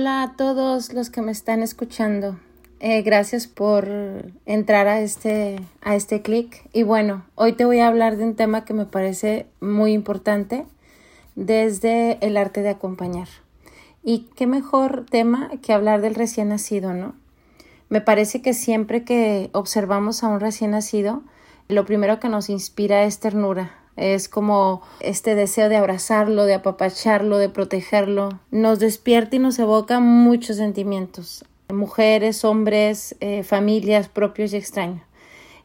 Hola a todos los que me están escuchando. Eh, gracias por entrar a este, a este clic. Y bueno, hoy te voy a hablar de un tema que me parece muy importante desde el arte de acompañar. Y qué mejor tema que hablar del recién nacido, ¿no? Me parece que siempre que observamos a un recién nacido, lo primero que nos inspira es ternura, es como este deseo de abrazarlo, de apapacharlo, de protegerlo. Nos despierta y nos evoca muchos sentimientos, mujeres, hombres, eh, familias, propios y extraños.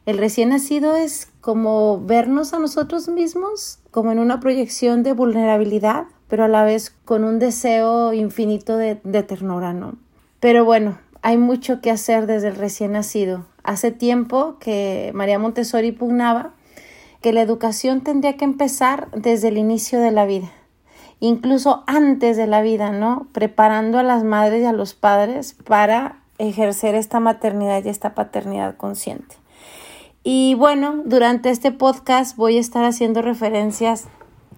El recién nacido es como vernos a nosotros mismos, como en una proyección de vulnerabilidad, pero a la vez con un deseo infinito de, de ternura, ¿no? Pero bueno, hay mucho que hacer desde el recién nacido. Hace tiempo que María Montessori pugnaba que la educación tendría que empezar desde el inicio de la vida, incluso antes de la vida, ¿no? Preparando a las madres y a los padres para ejercer esta maternidad y esta paternidad consciente. Y bueno, durante este podcast voy a estar haciendo referencias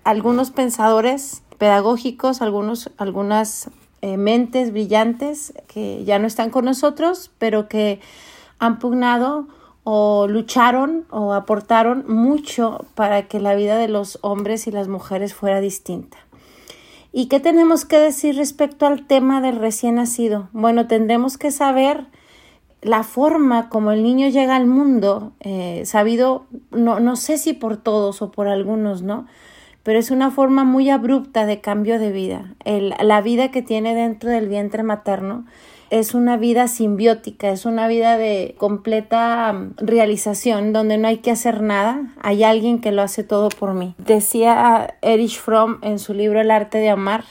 a algunos pensadores pedagógicos, algunos, algunas eh, mentes brillantes que ya no están con nosotros, pero que han pugnado o lucharon o aportaron mucho para que la vida de los hombres y las mujeres fuera distinta. ¿Y qué tenemos que decir respecto al tema del recién nacido? Bueno, tendremos que saber la forma como el niño llega al mundo, eh, sabido, no, no sé si por todos o por algunos, ¿no? Pero es una forma muy abrupta de cambio de vida. la vida que tiene dentro del vientre materno es una vida simbiótica, es una vida de completa mm, realización, donde no hay que hacer nada, hay alguien que lo hace todo por mí. Decía Erich Fromm en su libro El arte de amar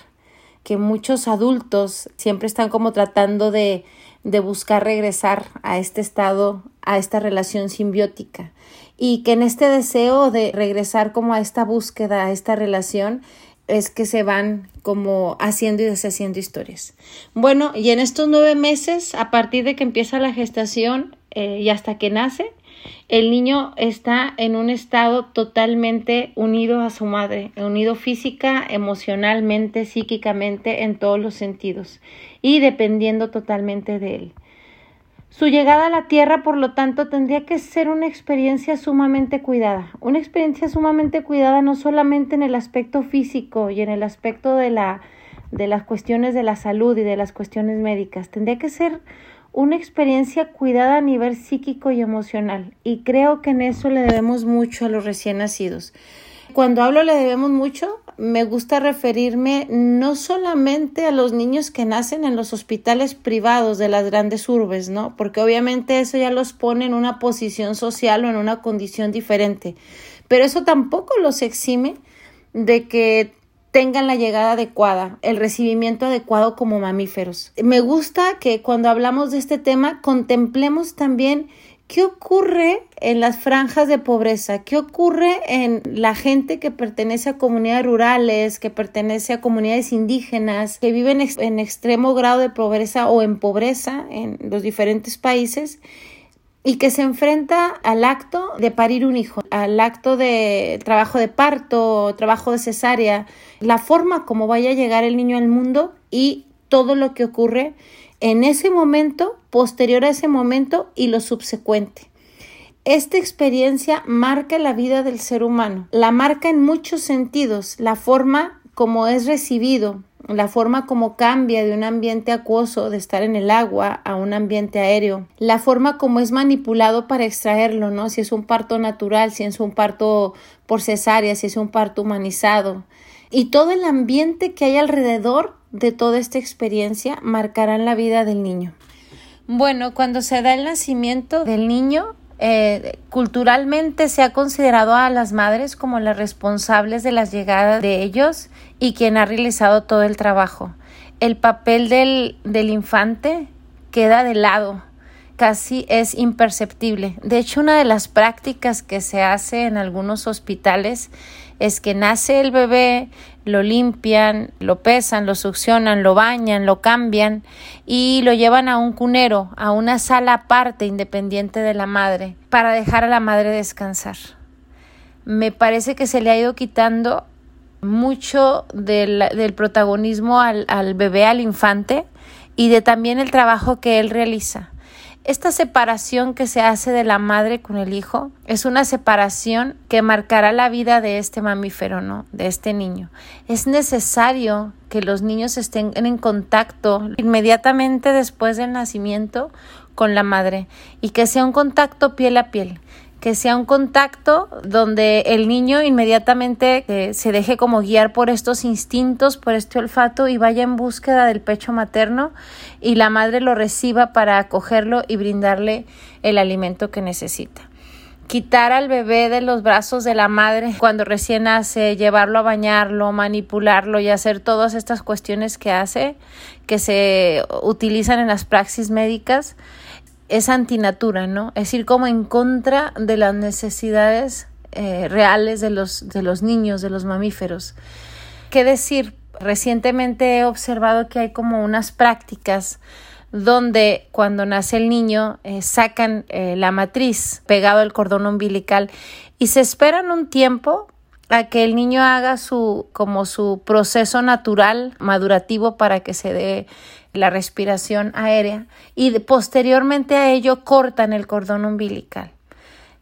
que muchos adultos siempre están como tratando de, de buscar regresar a este estado, a esta relación simbiótica y que en este deseo de regresar como a esta búsqueda, a esta relación, es que se van como haciendo y deshaciendo historias. Bueno, y en estos nueve meses, a partir de que empieza la gestación eh, y hasta que nace, el niño está en un estado totalmente unido a su madre, unido física, emocionalmente, psíquicamente, en todos los sentidos y dependiendo totalmente de él. Su llegada a la Tierra, por lo tanto, tendría que ser una experiencia sumamente cuidada, una experiencia sumamente cuidada no solamente en el aspecto físico y en el aspecto de, la, de las cuestiones de la salud y de las cuestiones médicas, tendría que ser una experiencia cuidada a nivel psíquico y emocional. Y creo que en eso le debemos mucho a los recién nacidos. Cuando hablo le debemos mucho, me gusta referirme no solamente a los niños que nacen en los hospitales privados de las grandes urbes, ¿no? Porque obviamente eso ya los pone en una posición social o en una condición diferente. Pero eso tampoco los exime de que tengan la llegada adecuada, el recibimiento adecuado como mamíferos. Me gusta que cuando hablamos de este tema contemplemos también ¿Qué ocurre en las franjas de pobreza? ¿Qué ocurre en la gente que pertenece a comunidades rurales, que pertenece a comunidades indígenas, que viven en extremo grado de pobreza o en pobreza en los diferentes países? y que se enfrenta al acto de parir un hijo, al acto de trabajo de parto, trabajo de cesárea, la forma como vaya a llegar el niño al mundo y todo lo que ocurre en ese momento, posterior a ese momento y lo subsecuente. Esta experiencia marca la vida del ser humano, la marca en muchos sentidos, la forma como es recibido, la forma como cambia de un ambiente acuoso de estar en el agua a un ambiente aéreo, la forma como es manipulado para extraerlo, ¿no? Si es un parto natural, si es un parto por cesárea, si es un parto humanizado, y todo el ambiente que hay alrededor de toda esta experiencia marcarán la vida del niño. Bueno, cuando se da el nacimiento del niño, eh, culturalmente se ha considerado a las madres como las responsables de las llegadas de ellos y quien ha realizado todo el trabajo. El papel del, del infante queda de lado, casi es imperceptible. De hecho, una de las prácticas que se hace en algunos hospitales es que nace el bebé, lo limpian, lo pesan, lo succionan, lo bañan, lo cambian y lo llevan a un cunero, a una sala aparte independiente de la madre, para dejar a la madre descansar. Me parece que se le ha ido quitando mucho del, protagonismo al bebé, al infante, y de también el trabajo que él realiza. Esta separación que se hace de la madre con el hijo es una separación que marcará la vida de este mamífero, ¿no? De este niño. Es necesario que los niños estén en contacto inmediatamente después del nacimiento con la madre y que sea un contacto piel a piel que sea un contacto donde el niño inmediatamente eh, se deje como guiar por estos instintos, por este olfato y vaya en búsqueda del pecho materno y la madre lo reciba para acogerlo y brindarle el alimento que necesita. Quitar al bebé de los brazos de la madre cuando recién nace, llevarlo a bañarlo, manipularlo y hacer todas estas cuestiones que hace, que se utilizan en las praxis médicas, es antinatura, ¿no? Es ir como en contra de las necesidades eh, reales de los, de los niños, de los mamíferos. ¿Qué decir? Recientemente he observado que hay como unas prácticas donde cuando nace el niño eh, sacan eh, la matriz pegado al cordón umbilical y se esperan un tiempo a que el niño haga su como su proceso natural madurativo para que se dé la respiración aérea y posteriormente a ello cortan el cordón umbilical.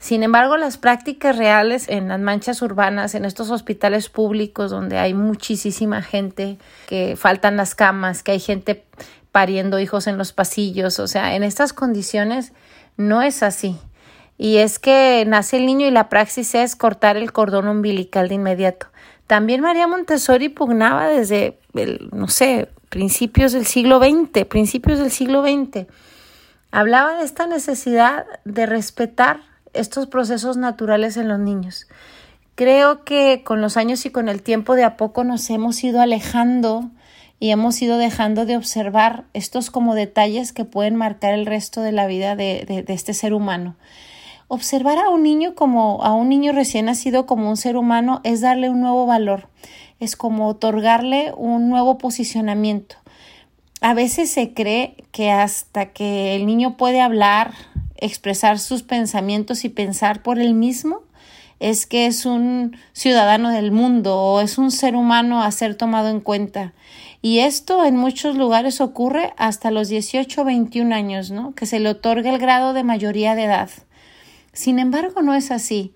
Sin embargo, las prácticas reales en las manchas urbanas, en estos hospitales públicos donde hay muchísima gente, que faltan las camas, que hay gente pariendo hijos en los pasillos, o sea, en estas condiciones no es así. Y es que nace el niño y la praxis es cortar el cordón umbilical de inmediato. También María Montessori pugnaba desde, el, no sé, principios del siglo XX, principios del siglo XX. Hablaba de esta necesidad de respetar estos procesos naturales en los niños. Creo que con los años y con el tiempo de a poco nos hemos ido alejando y hemos ido dejando de observar estos como detalles que pueden marcar el resto de la vida de, de, este ser humano. Observar a un niño como a un niño recién nacido como un ser humano es darle un nuevo valor, es como otorgarle un nuevo posicionamiento. A veces se cree que hasta que el niño puede hablar, expresar sus pensamientos y pensar por él mismo, es que es un ciudadano del mundo o es un ser humano a ser tomado en cuenta. Y esto en muchos lugares ocurre hasta los 18 o 21 años, ¿no? Que se le otorga el grado de mayoría de edad. Sin embargo, no es así.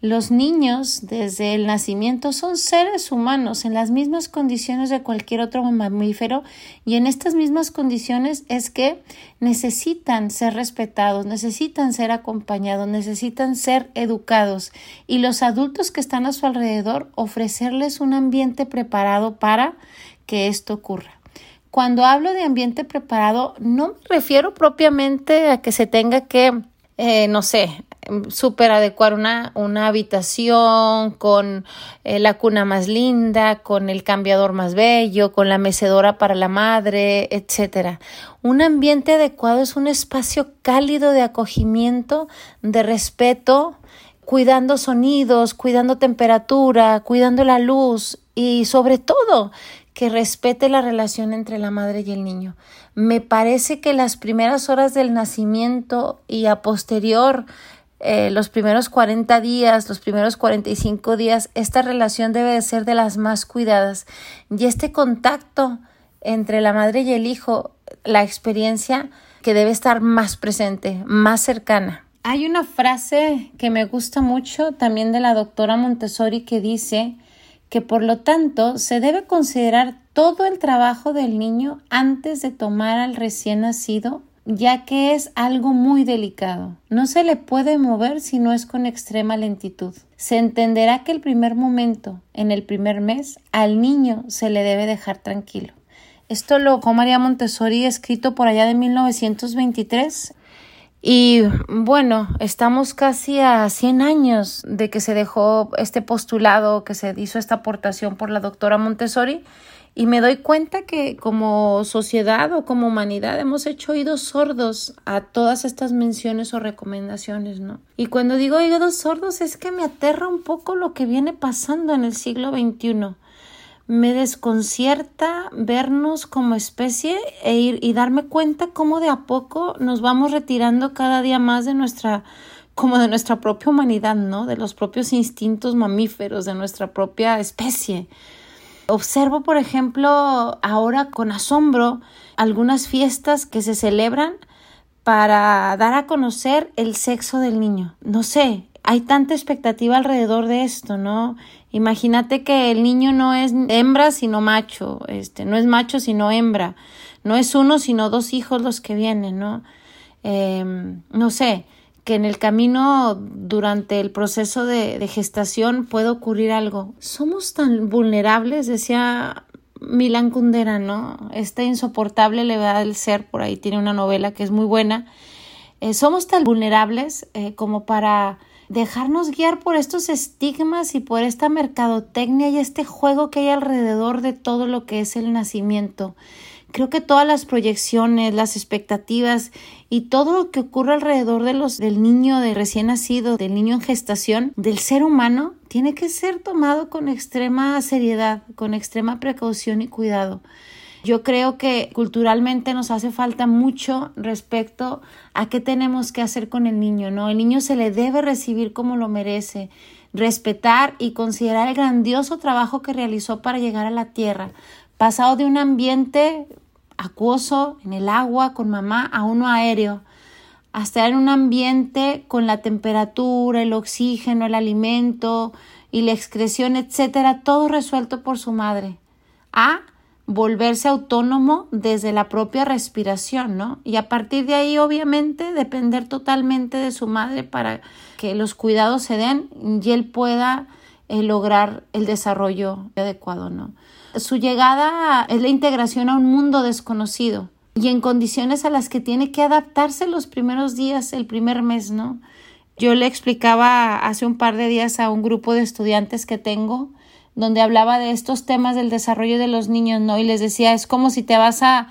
Los niños desde el nacimiento son seres humanos en las mismas condiciones de cualquier otro mamífero y en estas mismas condiciones es que necesitan ser respetados, necesitan ser acompañados, necesitan ser educados y los adultos que están a su alrededor ofrecerles un ambiente preparado para que esto ocurra. Cuando hablo de ambiente preparado no me refiero propiamente a que se tenga que eh, no sé, súper adecuar una, una habitación con eh, la cuna más linda, con el cambiador más bello, con la mecedora para la madre, etcétera. Un ambiente adecuado es un espacio cálido de acogimiento, de respeto, cuidando sonidos, cuidando temperatura, cuidando la luz y sobre todo que respete la relación entre la madre y el niño. Me parece que las primeras horas del nacimiento y a posterior eh, los primeros 40 días, los primeros 45 días, esta relación debe de ser de las más cuidadas. Y este contacto entre la madre y el hijo, la experiencia que debe estar más presente, más cercana. Hay una frase que me gusta mucho también de la doctora Montessori que dice que por lo tanto se debe considerar todo el trabajo del niño antes de tomar al recién nacido ya que es algo muy delicado. No se le puede mover si no es con extrema lentitud. Se entenderá que el primer momento, en el primer mes, al niño se le debe dejar tranquilo. Esto lo dejó María Montessori escrito por allá de 1923 y bueno, estamos casi a 100 años de que se dejó este postulado, que se hizo esta aportación por la doctora Montessori y me doy cuenta que como sociedad o como humanidad hemos hecho oídos sordos a todas estas menciones o recomendaciones, ¿no? Y cuando digo oídos sordos es que me aterra un poco lo que viene pasando en el siglo XXI. Me desconcierta vernos como especie e ir y darme cuenta cómo de a poco nos vamos retirando cada día más de nuestra como de nuestra propia humanidad, ¿no? De los propios instintos mamíferos, de nuestra propia especie. Observo, por ejemplo, ahora con asombro algunas fiestas que se celebran para dar a conocer el sexo del niño. No sé, hay tanta expectativa alrededor de esto, ¿no? Imagínate que el niño no es hembra sino macho, este, no es macho sino hembra, no es uno sino dos hijos los que vienen, ¿no? Em, no sé, que en el camino durante el proceso de, gestación puede ocurrir algo. Somos tan vulnerables, decía Milan Kundera, ¿no? Esta insoportable levedad del ser, por ahí tiene una novela que es muy buena. Eh, somos tan vulnerables eh, como para dejarnos guiar por estos estigmas y por esta mercadotecnia y este juego que hay alrededor de todo lo que es el nacimiento. Creo que todas las proyecciones, las expectativas y todo lo que ocurre alrededor de los, del niño de recién nacido, del niño en gestación, del ser humano, tiene que ser tomado con extrema seriedad, con extrema precaución y cuidado. Yo creo que culturalmente nos hace falta mucho respecto a qué tenemos que hacer con el niño, ¿no? El niño se le debe recibir como lo merece, respetar y considerar el grandioso trabajo que realizó para llegar a la tierra, pasado de un ambiente acuoso en el agua con mamá a uno aéreo, hasta en un ambiente con la temperatura, el oxígeno, el alimento y la excreción, etcétera, todo resuelto por su madre. A volverse autónomo desde la propia respiración, ¿no? Y a partir de ahí, obviamente, depender totalmente de su madre para que los cuidados se den y él pueda eh, lograr el desarrollo adecuado, ¿no? Su llegada es la integración a un mundo desconocido y en condiciones a las que tiene que adaptarse los primeros días, el primer mes, ¿no? Yo le explicaba hace un par de días a un grupo de estudiantes que tengo, donde hablaba de estos temas del desarrollo de los niños, ¿no? Y les decía, es como si te vas a,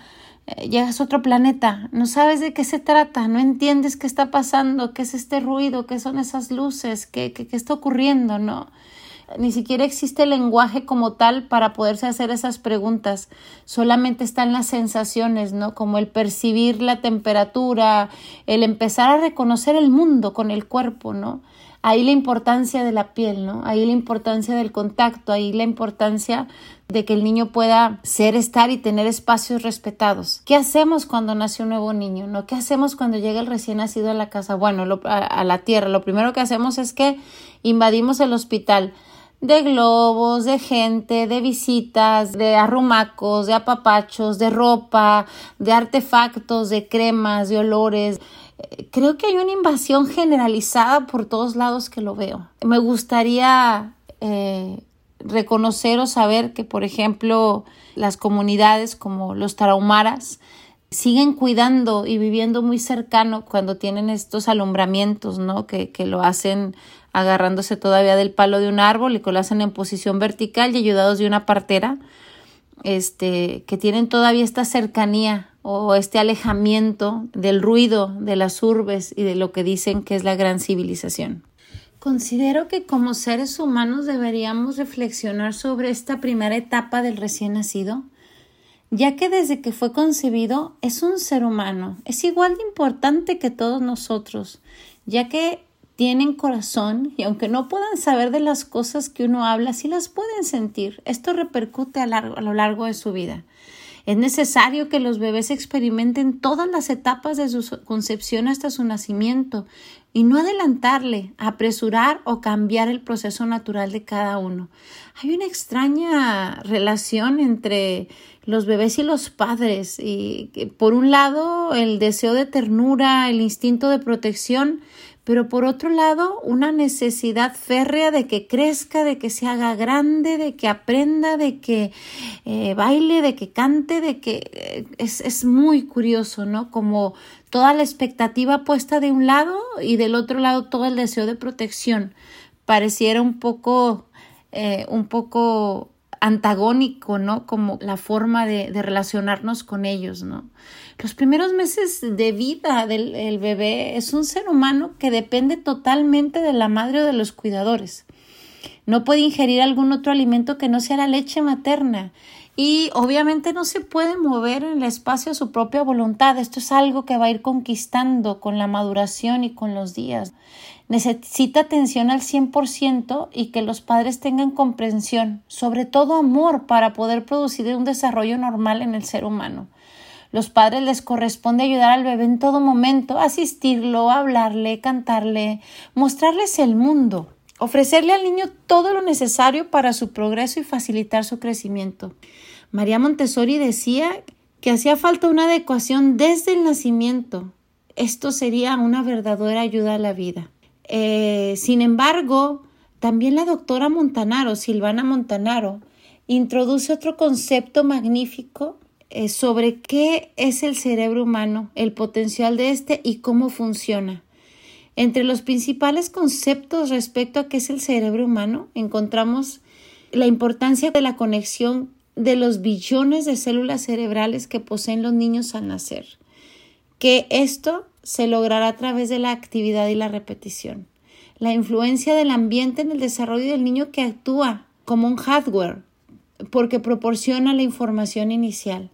eh, llegas a otro planeta, no sabes de qué se trata, no entiendes qué está pasando, qué es este ruido, qué son esas luces, qué, qué, qué está ocurriendo, ¿no? Ni siquiera existe lenguaje como tal para poderse hacer esas preguntas. Solamente están las sensaciones, ¿no? Como el percibir la temperatura, el empezar a reconocer el mundo con el cuerpo, ¿no? Ahí la importancia de la piel, ¿no? Ahí la importancia del contacto, ahí la importancia de que el niño pueda ser, estar y tener espacios respetados. ¿Qué hacemos cuando nace un nuevo niño? ¿No? ¿Qué hacemos cuando llega el recién nacido a la casa? Bueno, a la tierra. Lo primero que hacemos es que invadimos el hospital de globos, de gente, de visitas, de arrumacos, de apapachos, de ropa, de artefactos, de cremas, de olores. Eh, creo que hay una invasión generalizada por todos lados que lo veo. Me gustaría eh, reconocer o saber que, por ejemplo, las comunidades como los tarahumaras siguen cuidando y viviendo muy cercano cuando tienen estos alumbramientos, ¿no? Que, que lo hacen agarrándose todavía del palo de un árbol y que lo hacen en posición vertical y ayudados de una partera, este, que tienen todavía esta cercanía o este alejamiento del ruido de las urbes y de lo que dicen que es la gran civilización. Considero que como seres humanos deberíamos reflexionar sobre esta primera etapa del recién nacido, ya que desde que fue concebido es un ser humano, es igual de importante que todos nosotros, ya que tienen corazón y aunque no puedan saber de las cosas que uno habla, sí las pueden sentir. Esto repercute a, a, lo largo de su vida. Es necesario que los bebés experimenten todas las etapas de su concepción hasta su nacimiento y no adelantarle, apresurar o cambiar el proceso natural de cada uno. Hay una extraña relación entre los bebés y los padres y por un lado el deseo de ternura, el instinto de protección, pero por otro lado una necesidad férrea de que crezca, de que se haga grande, de que aprenda, de que eh, baile, de que cante, de que eh, es, es muy curioso, ¿no? Como toda la expectativa puesta de un lado y del otro lado todo el deseo de protección. Pareciera un poco, eh, un poco antagónico, ¿no? Como la forma de, de, relacionarnos con ellos, ¿no? Los primeros meses de vida del bebé es un ser humano que depende totalmente de la madre o de los cuidadores. No puede ingerir algún otro alimento que no sea la leche materna y obviamente no se puede mover en el espacio a su propia voluntad. Esto es algo que va a ir conquistando con la maduración y con los días. Necesita atención al 100% y que los padres tengan comprensión, sobre todo amor, para poder producir un desarrollo normal en el ser humano. Los padres les corresponde ayudar al bebé en todo momento, asistirlo, hablarle, cantarle, mostrarles el mundo, ofrecerle al niño todo lo necesario para su progreso y facilitar su crecimiento. María Montessori decía que hacía falta una adecuación desde el nacimiento. Esto sería una verdadera ayuda a la vida. Eh, sin embargo, también la doctora Montanaro, Silvana Montanaro, introduce otro concepto magnífico eh, sobre qué es el cerebro humano, el potencial de este y cómo funciona. Entre los principales conceptos respecto a qué es el cerebro humano encontramos la importancia de la conexión de los billones de células cerebrales que poseen los niños al nacer, que esto se logrará a través de la actividad y la repetición. La influencia del ambiente en el desarrollo del niño que actúa como un hardware, porque proporciona la información inicial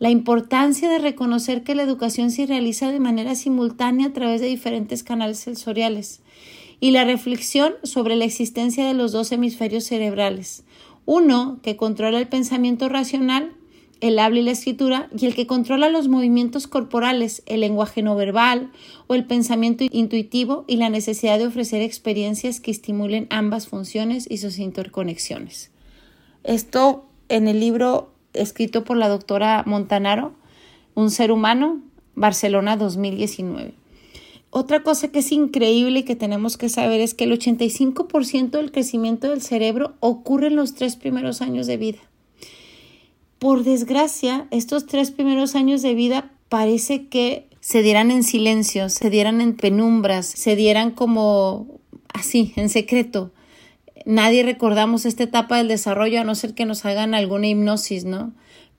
la importancia de reconocer que la educación se realiza de manera simultánea a través de diferentes canales sensoriales y la reflexión sobre la existencia de los dos hemisferios cerebrales, uno que controla el pensamiento racional, el habla y la escritura, y el que controla los movimientos corporales, el lenguaje no verbal o el pensamiento intuitivo y la necesidad de ofrecer experiencias que estimulen ambas funciones y sus interconexiones. Esto en el libro escrito por la doctora Montanaro, Un ser humano, Barcelona 2019. Otra cosa que es increíble y que tenemos que saber es que el 85% del crecimiento del cerebro ocurre en los tres primeros años de vida. Por desgracia, estos tres primeros años de vida parece que se dieran en silencio, se dieran en penumbras, se dieran como así, en secreto nadie recordamos esta etapa del desarrollo a no ser que nos hagan alguna hipnosis, ¿no?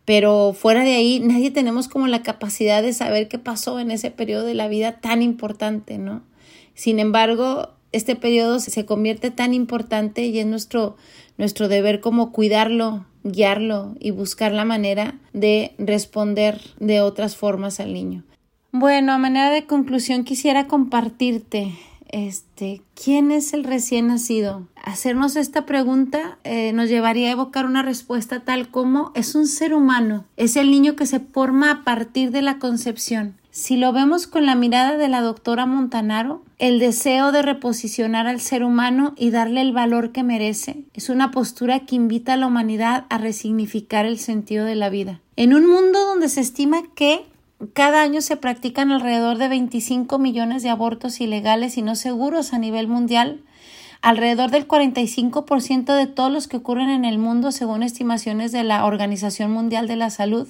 Pero fuera de ahí, nadie tenemos como la capacidad de saber qué pasó en ese periodo de la vida tan importante, ¿no? Sin embargo, este periodo se convierte tan importante y es nuestro, nuestro deber como cuidarlo, guiarlo y buscar la manera de responder de otras formas al niño. Bueno, a manera de conclusión quisiera compartirte este, ¿quién es el recién nacido? Hacernos esta pregunta eh, nos llevaría a evocar una respuesta tal como es un ser humano, es el niño que se forma a partir de la concepción. Si lo vemos con la mirada de la doctora Montanaro, el deseo de reposicionar al ser humano y darle el valor que merece es una postura que invita a la humanidad a resignificar el sentido de la vida. En un mundo donde se estima que cada año se practican alrededor de 25 millones de abortos ilegales y no seguros a nivel mundial. Alrededor del 45% de todos los que ocurren en el mundo, según estimaciones de la Organización Mundial de la Salud,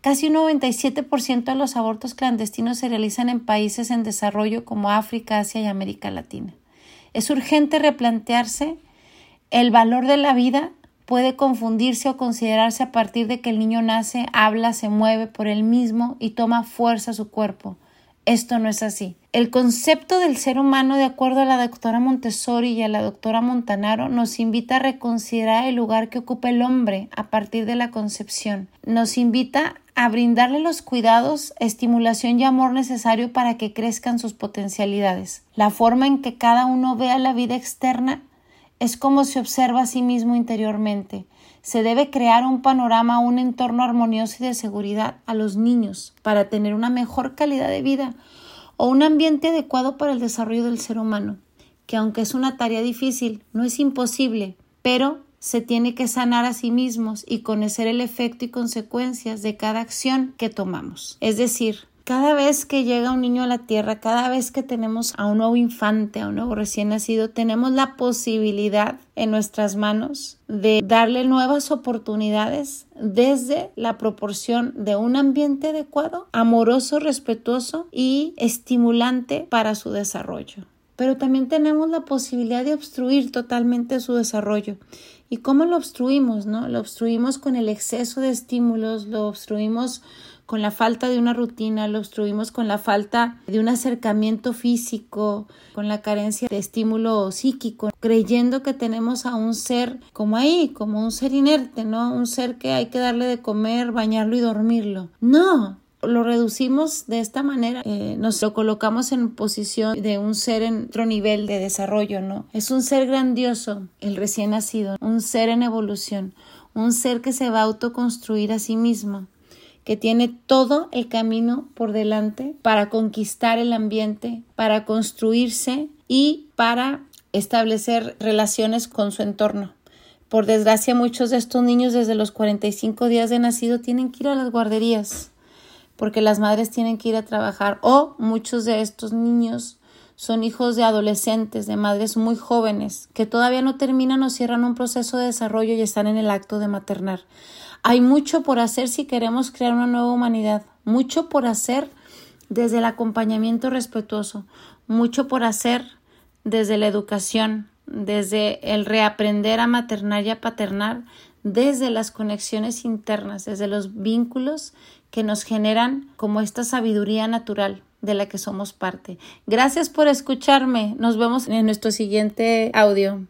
casi un 97% de los abortos clandestinos se realizan en países en desarrollo como África, Asia y América Latina. Es urgente replantearse el valor de la vida puede confundirse o considerarse a partir de que el niño nace, habla, se mueve por él mismo y toma fuerza su cuerpo. Esto no es así. El concepto del ser humano, de acuerdo a la doctora Montessori y a la doctora Montanaro, nos invita a reconsiderar el lugar que ocupa el hombre a partir de la concepción. Nos invita a brindarle los cuidados, estimulación y amor necesario para que crezcan sus potencialidades. La forma en que cada uno vea la vida externa es como se observa a sí mismo interiormente. Se debe crear un panorama, un entorno armonioso y de seguridad a los niños para tener una mejor calidad de vida o un ambiente adecuado para el desarrollo del ser humano, que aunque es una tarea difícil, no es imposible, pero se tiene que sanar a sí mismos y conocer el efecto y consecuencias de cada acción que tomamos. Es decir, cada vez que llega un niño a la tierra, cada vez que tenemos a un nuevo infante, a un nuevo recién nacido, tenemos la posibilidad en nuestras manos de darle nuevas oportunidades desde la proporción de un ambiente adecuado, amoroso, respetuoso y estimulante para su desarrollo. Pero también tenemos la posibilidad de obstruir totalmente su desarrollo. ¿Y cómo lo obstruimos? No? Lo obstruimos con el exceso de estímulos, lo obstruimos con la falta de una rutina, lo obstruimos con la falta de un acercamiento físico, con la carencia de estímulo psíquico, creyendo que tenemos a un ser como ahí, como un ser inerte, ¿no? Un ser que hay que darle de comer, bañarlo y dormirlo. No, lo reducimos de esta manera, eh, nos lo colocamos en posición de un ser en otro nivel de desarrollo, ¿no? Es un ser grandioso, el recién nacido, un ser en evolución, un ser que se va a autoconstruir a sí mismo, que tiene todo el camino por delante para conquistar el ambiente, para construirse y para establecer relaciones con su entorno. Por desgracia, muchos de estos niños desde los 45 días de nacido tienen que ir a las guarderías porque las madres tienen que ir a trabajar o muchos de estos niños son hijos de adolescentes, de madres muy jóvenes, que todavía no terminan o cierran un proceso de desarrollo y están en el acto de maternar. Hay mucho por hacer si queremos crear una nueva humanidad, mucho por hacer desde el acompañamiento respetuoso, mucho por hacer desde la educación, desde el reaprender a maternar y a paternar, desde las conexiones internas, desde los vínculos que nos generan como esta sabiduría natural de la que somos parte. Gracias por escucharme. Nos vemos en nuestro siguiente audio.